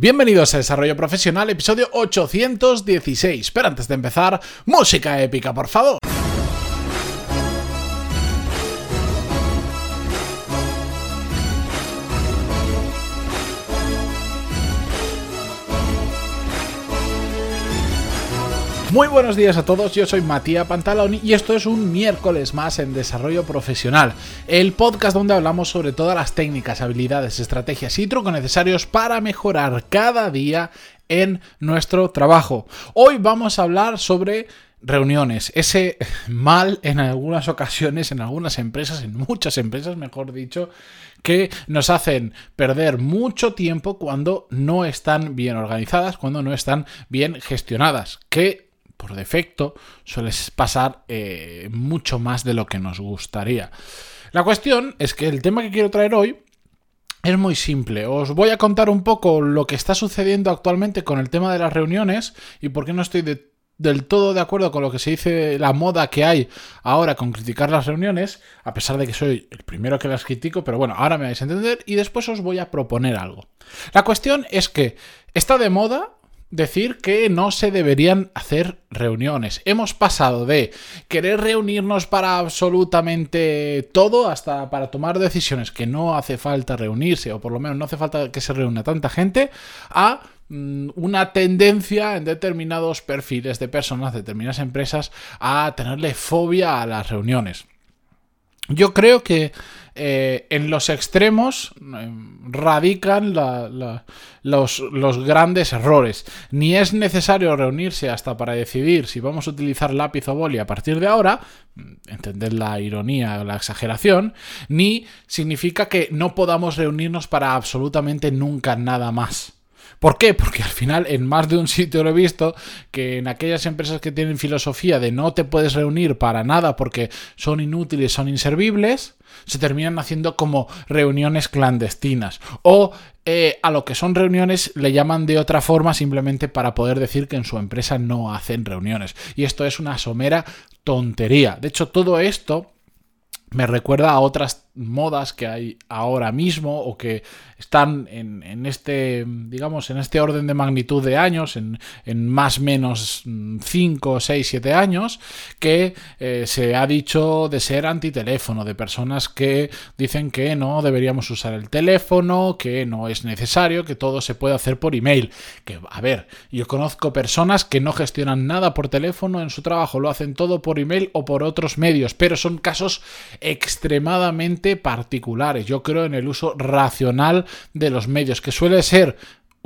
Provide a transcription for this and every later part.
Bienvenidos a Desarrollo Profesional, episodio 816. Pero antes de empezar, música épica, por favor. Muy buenos días a todos, yo soy Matías Pantaloni y esto es un miércoles más en Desarrollo Profesional, el podcast donde hablamos sobre todas las técnicas, habilidades, estrategias y trucos necesarios para mejorar cada día en nuestro trabajo. Hoy vamos a hablar sobre reuniones, ese mal en algunas ocasiones, en algunas empresas, en muchas empresas, mejor dicho, que nos hacen perder mucho tiempo cuando no están bien organizadas, cuando no están bien gestionadas, que por defecto suele pasar eh, mucho más de lo que nos gustaría. La cuestión es que el tema que quiero traer hoy es muy simple. Os voy a contar un poco lo que está sucediendo actualmente con el tema de las reuniones y por qué no estoy del todo de acuerdo con lo que se dice la moda que hay ahora con criticar las reuniones, a pesar de que soy el primero que las critico, pero bueno, ahora me vais a entender y después os voy a proponer algo. La cuestión es que está de moda decir que no se deberían hacer reuniones. Hemos pasado de querer reunirnos para absolutamente todo hasta para tomar decisiones que no hace falta reunirse o por lo menos no hace falta que se reúna tanta gente a mm, una tendencia en determinados perfiles de personas, determinadas empresas a tenerle fobia a las reuniones. Yo creo que eh, en los extremos eh, radican los, los, grandes errores. Ni es necesario reunirse hasta para decidir si vamos a utilizar lápiz o boli a partir de ahora, mm, entender la ironía o la exageración, ni significa que no podamos reunirnos para absolutamente nunca nada más. ¿Por qué? Porque al final en más de un sitio lo he visto que en aquellas empresas que tienen filosofía de no te puedes reunir para nada porque son inútiles, son inservibles, se terminan haciendo como reuniones clandestinas. O eh, a lo que son reuniones le llaman de otra forma simplemente para poder decir que en su empresa no hacen reuniones. Y esto es una somera tontería. De hecho, todo esto me recuerda a otras modas que hay ahora mismo o que están en, este, digamos, en este orden de magnitud de años, en, más o menos 5, 6, 7 años, que eh, se ha dicho de ser antiteléfono, de personas que dicen que no deberíamos usar el teléfono, que no es necesario, que todo se puede hacer por email. Que, a ver, yo conozco personas que no gestionan nada por teléfono en su trabajo, lo hacen todo por email o por otros medios, pero son casos extremadamente particulares. Yo creo en el uso racional de los medios, que suele ser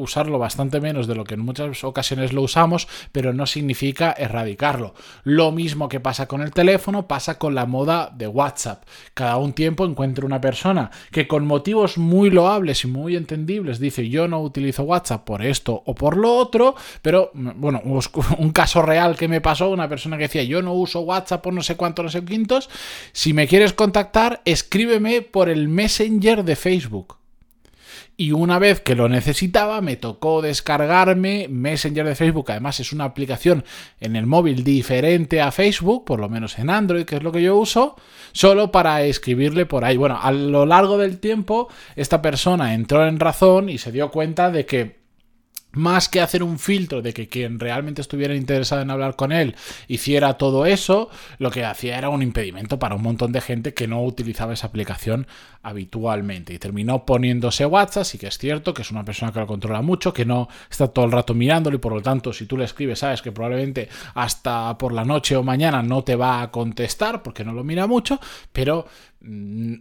usarlo bastante menos de lo que en muchas ocasiones lo usamos, pero no significa erradicarlo. Lo mismo que pasa con el teléfono, pasa con la moda de WhatsApp. Cada un tiempo encuentro una persona que con motivos muy loables y muy entendibles dice yo no utilizo WhatsApp por esto o por lo otro, pero bueno, un caso real que me pasó, una persona que decía yo no uso WhatsApp por no sé cuántos, no sé quintos, si me quieres contactar, escríbeme por el Messenger de Facebook y una vez que lo necesitaba me tocó descargarme Messenger de Facebook, además es una aplicación en el móvil diferente a Facebook, por lo menos en Android, que es lo que yo uso, solo para escribirle por ahí. Bueno, a lo largo del tiempo esta persona entró en razón y se dio cuenta de que más que hacer un filtro de que quien realmente estuviera interesado en hablar con él hiciera todo eso, lo que hacía era un impedimento para un montón de gente que no utilizaba esa aplicación habitualmente. Y terminó poniéndose WhatsApp, sí que es cierto que es una persona que lo controla mucho, que no está todo el rato mirándolo y por lo tanto si tú le escribes sabes que probablemente hasta por la noche o mañana no te va a contestar porque no lo mira mucho, pero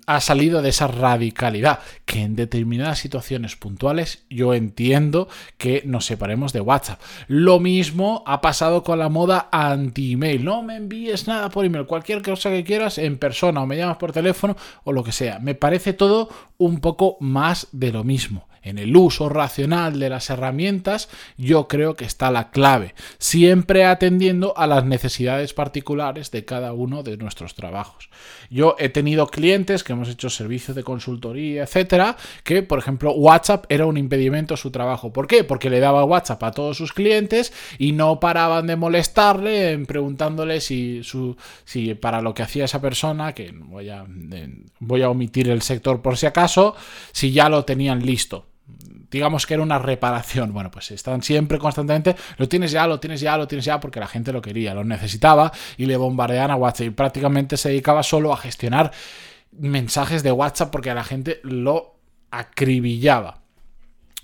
ha salido de esa radicalidad que en determinadas situaciones puntuales yo entiendo que nos separemos de WhatsApp. Lo mismo ha pasado con la moda anti-email. No me envíes nada por email, cualquier cosa que quieras en persona o me llamas por teléfono o lo que sea. Me parece todo un poco más de lo mismo en el uso racional de las herramientas, yo creo que está la clave, siempre atendiendo a las necesidades particulares de cada uno de nuestros trabajos. Yo he tenido clientes que hemos hecho servicios de consultoría, etcétera, que por ejemplo WhatsApp era un impedimento a su trabajo. ¿Por qué? Porque le daba WhatsApp a todos sus clientes y no paraban de molestarle preguntándole si, su, si para lo que hacía esa persona, que voy a omitir el sector por si acaso, si ya lo tenían listo digamos que era una reparación. Bueno, pues están siempre constantemente, lo tienes ya, lo tienes ya, lo tienes ya, porque la gente lo quería, lo necesitaba y le bombardean a WhatsApp. Y prácticamente se dedicaba solo a gestionar mensajes de WhatsApp porque a la gente lo acribillaba.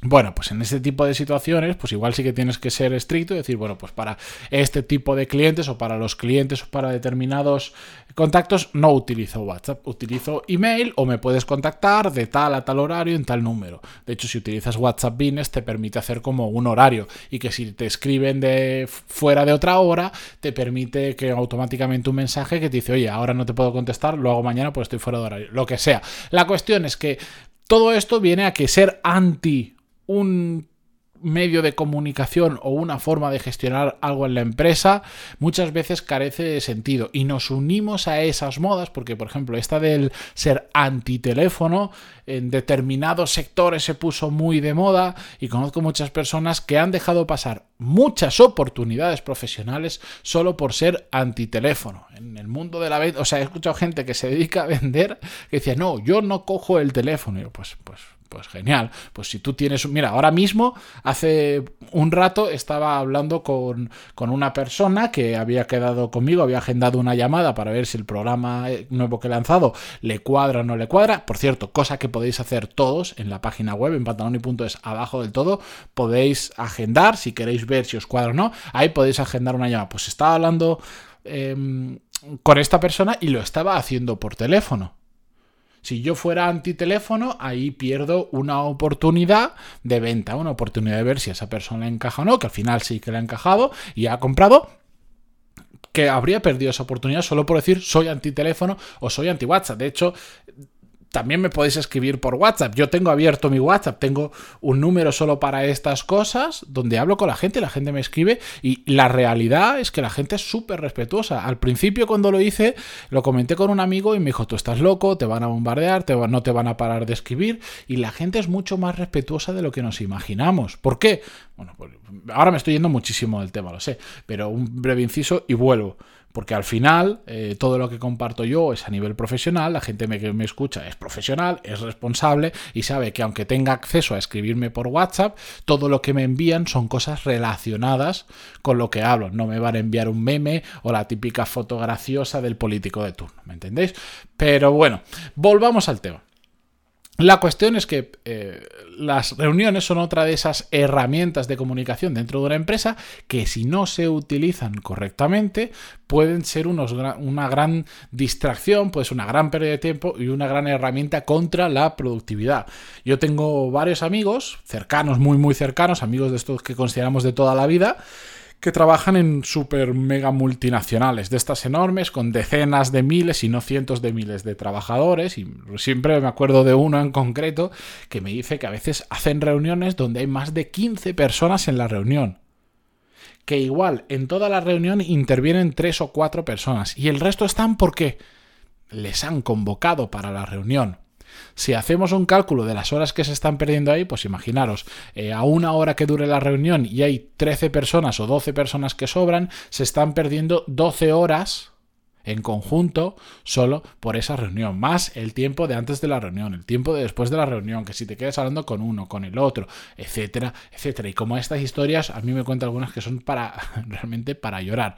Bueno, pues en este tipo de situaciones, pues igual sí que tienes que ser estricto y decir, bueno, pues para este tipo de clientes o para los clientes o para determinados contactos no utilizo WhatsApp, utilizo email o me puedes contactar de tal a tal horario en tal número. De hecho, si utilizas WhatsApp Business te permite hacer como un horario y que si te escriben de fuera de otra hora, te permite que automáticamente un mensaje que te dice, oye, ahora no te puedo contestar, lo hago mañana pues estoy fuera de horario, lo que sea. La cuestión es que todo esto viene a que ser anti un medio de comunicación o una forma de gestionar algo en la empresa muchas veces carece de sentido. Y nos unimos a esas modas porque por ejemplo esta del ser antiteléfono en determinados sectores se puso muy de moda y conozco muchas personas que han dejado pasar muchas oportunidades profesionales solo por ser antiteléfono. En el mundo de la venta o sea he escuchado gente que se dedica a vender que decía no yo no cojo el teléfono y yo, pues pues pues genial. Pues si tú tienes. Mira, ahora mismo, hace un rato, estaba hablando con, una persona que había quedado conmigo, había agendado una llamada para ver si el programa eh, nuevo que he lanzado le cuadra o no le cuadra. Por cierto, cosa que podéis hacer todos en la página web, en pantaloni.es, abajo del todo. Podéis agendar si queréis ver si os cuadra o no. Ahí podéis agendar una llamada. Pues estaba hablando. Em, con esta persona y lo estaba haciendo por teléfono. Si yo fuera antiteléfono, ahí pierdo una oportunidad de venta, una oportunidad de ver si esa persona encaja o no, que al final sí que le ha encajado y ha comprado, que habría perdido esa oportunidad solo por decir soy antiteléfono o soy anti WhatsApp. De hecho, también me podéis escribir por WhatsApp. Yo tengo abierto mi WhatsApp, tengo un número solo para estas cosas, donde hablo con la gente, la gente me escribe y la realidad es que la gente es súper respetuosa. Al principio cuando lo hice, lo comenté con un amigo y me dijo, tú estás loco, te van a bombardear, te no te van a parar de escribir y la gente es mucho más respetuosa de lo que nos imaginamos. ¿Por qué? Bueno, pues ahora me estoy yendo muchísimo del tema, lo sé, pero un breve inciso y vuelvo porque al final eh, todo lo que comparto yo es a nivel profesional, la gente que me escucha es profesional, es responsable y sabe que aunque tenga acceso a escribirme por WhatsApp, todo lo que me envían son cosas relacionadas con lo que hablo. No me van a enviar un meme o la típica foto graciosa del político de turno, ¿me entendéis? Pero bueno, volvamos al tema. La cuestión es que eh, las reuniones son otra de esas herramientas de comunicación dentro de una empresa que si no se utilizan correctamente pueden ser una gran distracción, pues una gran pérdida de tiempo y una gran herramienta contra la productividad. Yo tengo varios amigos cercanos, muy muy cercanos, amigos de estos que consideramos de toda la vida, que trabajan en super mega multinacionales, de estas enormes, con decenas de miles y no cientos de miles de trabajadores. Y siempre me acuerdo de uno en concreto que me dice que a veces hacen reuniones donde hay más de 15 personas en la reunión. Que igual en toda la reunión intervienen tres o cuatro personas y el resto están porque les han convocado para la reunión. Si hacemos un cálculo de las horas que se están perdiendo ahí, pues imaginaros, eh, a una hora que dure la reunión y hay 13 personas o 12 personas que sobran, se están perdiendo 12 horas en conjunto solo por esa reunión, más el tiempo de antes de la reunión, el tiempo de después de la reunión, que si te quedas hablando con uno, con el otro, etcétera, etcétera. Y como estas historias, a mí me cuentan algunas que son para realmente para llorar.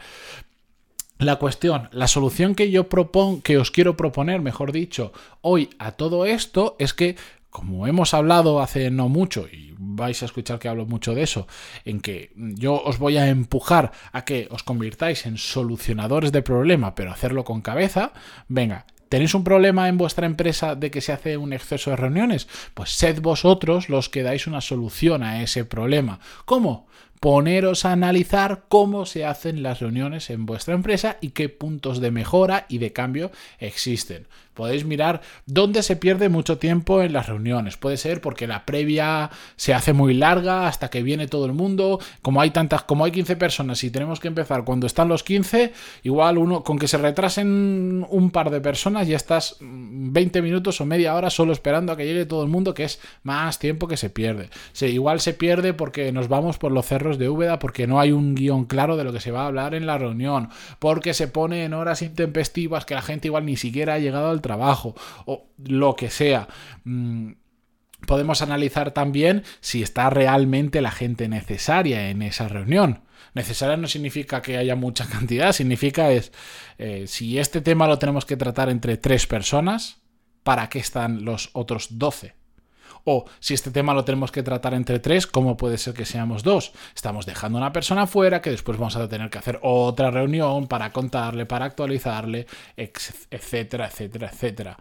La cuestión, la solución que yo propongo, que os quiero proponer, mejor dicho, hoy a todo esto es que, como hemos hablado hace no mucho, y vais a escuchar que hablo mucho de eso, en que yo os voy a empujar a que os convirtáis en solucionadores de problema, pero hacerlo con cabeza, venga, ¿Tenéis un problema en vuestra empresa de que se hace un exceso de reuniones? Pues sed vosotros los que dais una solución a ese problema. ¿Cómo? Poneros a analizar cómo se hacen las reuniones en vuestra empresa y qué puntos de mejora y de cambio existen. Podéis mirar dónde se pierde mucho tiempo en las reuniones. Puede ser porque la previa se hace muy larga hasta que viene todo el mundo. Como hay tantas, como hay 15 personas y tenemos que empezar cuando están los 15, igual uno con que se retrasen un par de personas ya estás 20 minutos o media hora solo esperando a que llegue todo el mundo, que es más tiempo que se pierde. igual se pierde porque nos vamos por los cerros de Úbeda porque no hay un guion claro de lo que se va a hablar en la reunión, porque se pone en horas intempestivas que la gente igual ni siquiera ha llegado al o lo que sea. Mm, podemos analizar también si está realmente la gente necesaria en esa reunión. Necesaria no significa que haya mucha cantidad, significa es eh, si este tema lo tenemos que tratar entre tres personas, ¿para qué están los otros doce? O si este tema lo tenemos que tratar entre tres, ¿cómo puede ser que seamos dos? Estamos dejando a una persona fuera que después vamos a tener que hacer otra reunión para contarle, para actualizarle, etcétera, etcétera, etcétera.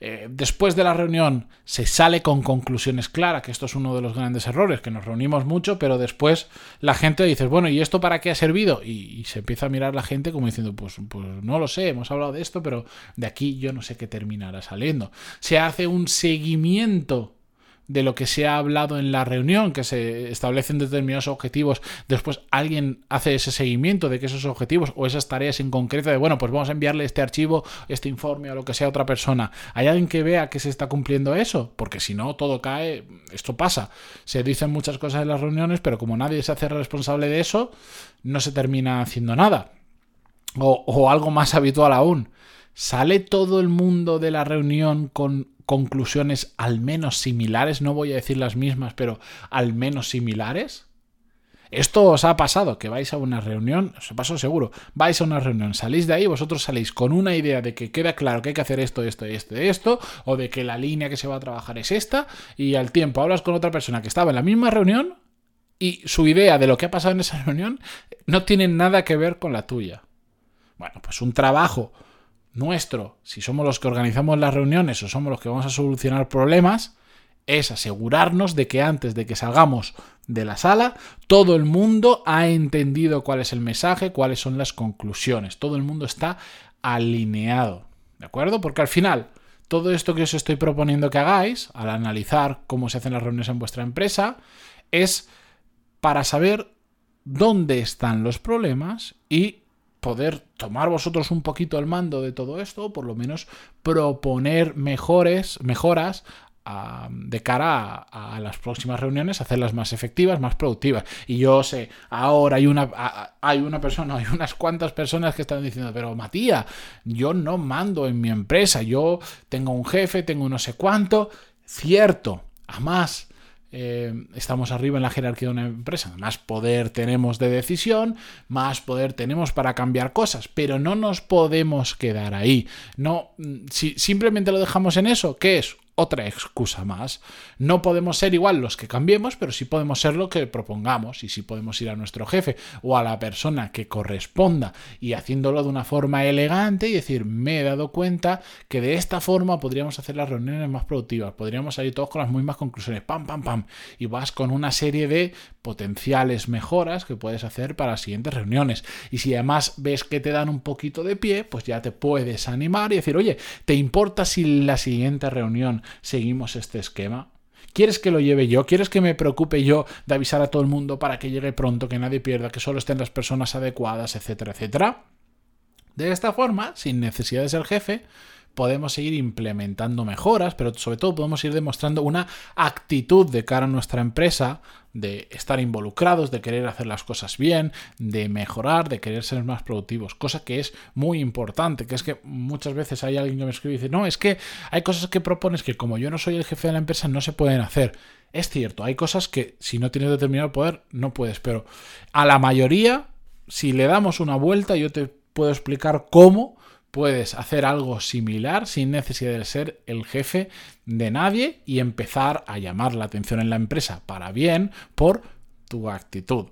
Eh, después de la reunión se sale con conclusiones claras, que esto es uno de los grandes errores, que nos reunimos mucho, pero después la gente dice, bueno, ¿y esto para qué ha servido? Y, se empieza a mirar la gente como diciendo, pues, pues no lo sé, hemos hablado de esto, pero de aquí yo no sé qué terminará saliendo. Se hace un seguimiento de lo que se ha hablado en la reunión, que se establecen determinados objetivos, después alguien hace ese seguimiento de que esos objetivos o esas tareas en concreto de, bueno, pues vamos a enviarle este archivo, este informe o lo que sea a otra persona. ¿Hay alguien que vea que se está cumpliendo eso? Porque si no, todo cae, esto pasa. Se dicen muchas cosas en las reuniones, pero como nadie se hace responsable de eso, no se termina haciendo nada. O, o algo más habitual aún. ¿Sale todo el mundo de la reunión con conclusiones al menos similares, no voy a decir las mismas, pero al menos similares? Esto os ha pasado, que vais a una reunión, os pasó seguro, vais a una reunión, salís de ahí, vosotros salís con una idea de que queda claro que hay que hacer esto, esto, esto, esto, o de que la línea que se va a trabajar es esta, y al tiempo hablas con otra persona que estaba en la misma reunión y su idea de lo que ha pasado en esa reunión no tiene nada que ver con la tuya. Bueno, pues un trabajo nuestro, si somos los que organizamos las reuniones o somos los que vamos a solucionar problemas, es asegurarnos de que antes de que salgamos de la sala, todo el mundo ha entendido cuál es el mensaje, cuáles son las conclusiones, todo el mundo está alineado, ¿de acuerdo? Porque al final, todo esto que os estoy proponiendo que hagáis, al analizar cómo se hacen las reuniones en vuestra empresa, es para saber dónde están los problemas y poder tomar vosotros un poquito el mando de todo esto, o por lo menos proponer mejores, mejoras de cara a, las próximas reuniones, hacerlas más efectivas, más productivas. Y yo sé, ahora hay una, hay una persona, hay unas cuantas personas que están diciendo, pero Matías, yo no mando en mi empresa, yo tengo un jefe, tengo no sé cuánto. Cierto, además eh, estamos arriba en la jerarquía de una empresa. Más poder tenemos de decisión, más poder tenemos para cambiar cosas, pero no nos podemos quedar ahí. No, mm, si simplemente lo dejamos en eso, ¿qué es? Otra excusa más. No podemos ser igual los que cambiemos, pero sí podemos ser lo que propongamos y sí podemos ir a nuestro jefe o a la persona que corresponda y haciéndolo de una forma elegante y decir, me he dado cuenta que de esta forma podríamos hacer las reuniones más productivas, podríamos salir todos con las mismas conclusiones, pam, pam, pam, y vas con una serie de potenciales mejoras que puedes hacer para las siguientes reuniones. Y si además ves que te dan un poquito de pie, pues ya te puedes animar y decir, oye, ¿te importa si la siguiente reunión seguimos este esquema? ¿Quieres que lo lleve yo? ¿Quieres que me preocupe yo de avisar a todo el mundo para que llegue pronto, que nadie pierda, que solo estén las personas adecuadas, etcétera, etcétera? De esta forma, sin necesidad de ser jefe, podemos seguir implementando mejoras, pero sobre todo podemos ir demostrando una actitud de cara a nuestra empresa de estar involucrados, de querer hacer las cosas bien, de mejorar, de querer ser más productivos, cosa que es muy importante, que es que muchas veces hay alguien que me escribe y dice, no, es que hay cosas que propones que como yo no soy el jefe de la empresa no se pueden hacer. Es cierto, hay cosas que si no tienes determinado poder no puedes, pero a la mayoría, si le damos una vuelta, yo te puedo explicar cómo puedes hacer algo similar sin necesidad de ser el jefe de nadie y empezar a llamar la atención en la empresa para bien por tu actitud.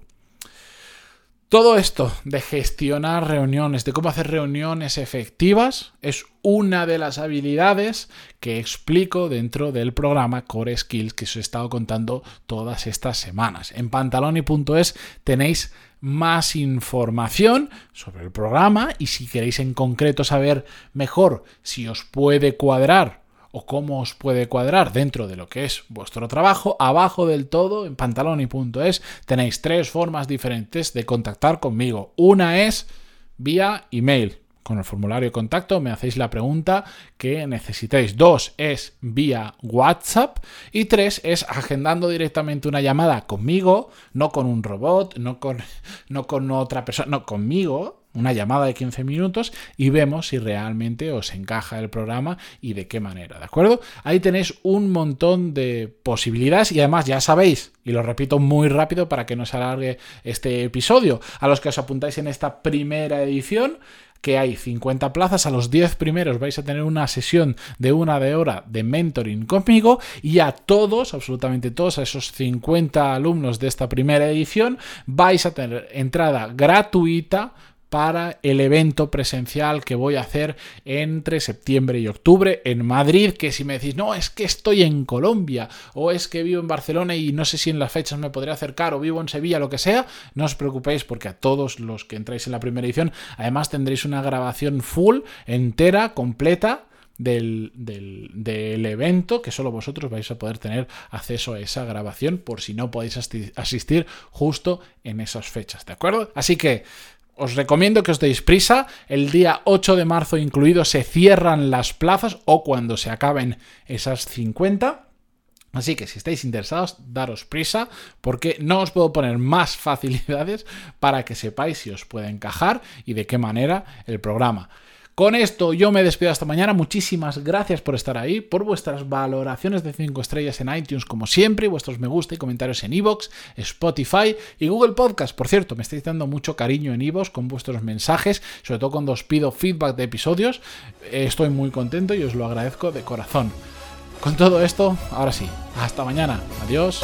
Todo esto de gestionar reuniones, de cómo hacer reuniones efectivas, es una de las habilidades que explico dentro del programa Core Skills que os he estado contando todas estas semanas. En pantaloni.es tenéis más información sobre el programa y si queréis en concreto saber mejor si os puede cuadrar o cómo os puede cuadrar dentro de lo que es vuestro trabajo, abajo del todo en pantaloni.es tenéis tres formas diferentes de contactar conmigo. Una es vía email con el formulario de contacto me hacéis la pregunta que necesitéis. Dos es vía WhatsApp y tres es agendando directamente una llamada conmigo, no con un robot, no con, no con otra persona, no conmigo una llamada de 15 minutos y vemos si realmente os encaja el programa y de qué manera, ¿de acuerdo? Ahí tenéis un montón de posibilidades y además ya sabéis, y lo repito muy rápido para que no se alargue este episodio, a los que os apuntáis en esta primera edición, que hay 50 plazas, a los 10 primeros vais a tener una sesión de una de hora de mentoring conmigo y a todos, absolutamente todos, a esos 50 alumnos de esta primera edición, vais a tener entrada gratuita para el evento presencial que voy a hacer entre septiembre y octubre en Madrid, que si me decís, no, es que estoy en Colombia, o es que vivo en Barcelona y no sé si en las fechas me podré acercar, o vivo en Sevilla, lo que sea, no os preocupéis porque a todos los que entráis en la primera edición, además tendréis una grabación full, entera, completa, del, del, evento, que solo vosotros vais a poder tener acceso a esa grabación por si no podéis asistir justo en esas fechas, ¿de acuerdo? Así que os recomiendo que os deis prisa. El día 8 de marzo incluido se cierran las plazas o cuando se acaben esas 50. Así que si estáis interesados, daros prisa porque no os puedo poner más facilidades para que sepáis si os puede encajar y de qué manera el programa. Con esto yo me despido hasta mañana. Muchísimas gracias por estar ahí, por vuestras valoraciones de 5 estrellas en iTunes como siempre, vuestros me gusta y comentarios en iVoox, Spotify y Google Podcast. Por cierto, me estáis dando mucho cariño en iVoox con vuestros mensajes, sobre todo cuando os pido feedback de episodios. Estoy muy contento y os lo agradezco de corazón. Con todo esto, ahora sí, hasta mañana. Adiós.